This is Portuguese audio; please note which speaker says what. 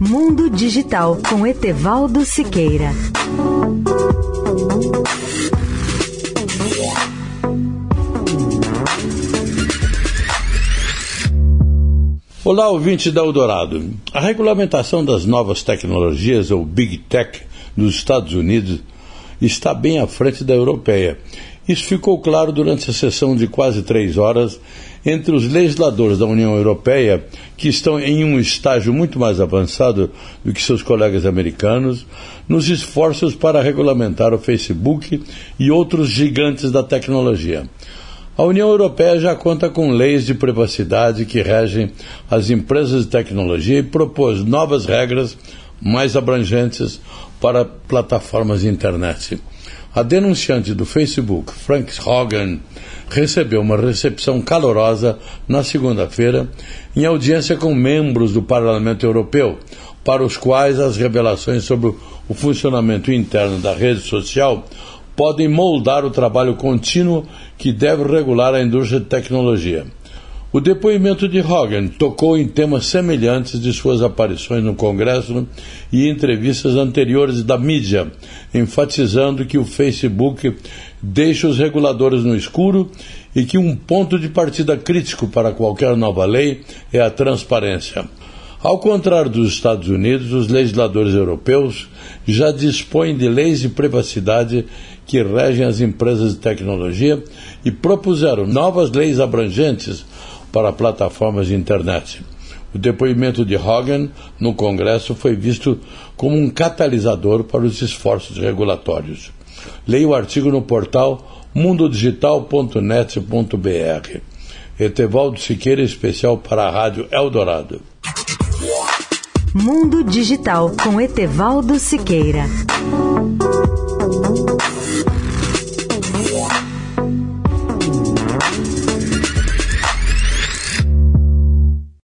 Speaker 1: Mundo Digital com Etevaldo Siqueira.
Speaker 2: Olá, ouvinte da Eldorado. A regulamentação das novas tecnologias, ou Big Tech, nos Estados Unidos está bem à frente da europeia. Isso ficou claro durante a sessão de quase três horas entre os legisladores da União Europeia, que estão em um estágio muito mais avançado do que seus colegas americanos, nos esforços para regulamentar o Facebook e outros gigantes da tecnologia. A União Europeia já conta com leis de privacidade que regem as empresas de tecnologia e propôs novas regras mais abrangentes para plataformas de internet. A denunciante do Facebook, Frank Hogan, recebeu uma recepção calorosa na segunda-feira em audiência com membros do Parlamento Europeu, para os quais as revelações sobre o funcionamento interno da rede social podem moldar o trabalho contínuo que deve regular a indústria de tecnologia. O depoimento de Hogan tocou em temas semelhantes de suas aparições no Congresso e entrevistas anteriores da mídia, enfatizando que o Facebook deixa os reguladores no escuro e que um ponto de partida crítico para qualquer nova lei é a transparência. Ao contrário dos Estados Unidos, os legisladores europeus já dispõem de leis de privacidade que regem as empresas de tecnologia e propuseram novas leis abrangentes para plataformas de internet. O depoimento de Hogan no Congresso foi visto como um catalisador para os esforços regulatórios. Leia o artigo no portal mundodigital.net.br. Etevaldo Siqueira, especial para a Rádio Eldorado.
Speaker 1: Mundo Digital com Etevaldo Siqueira.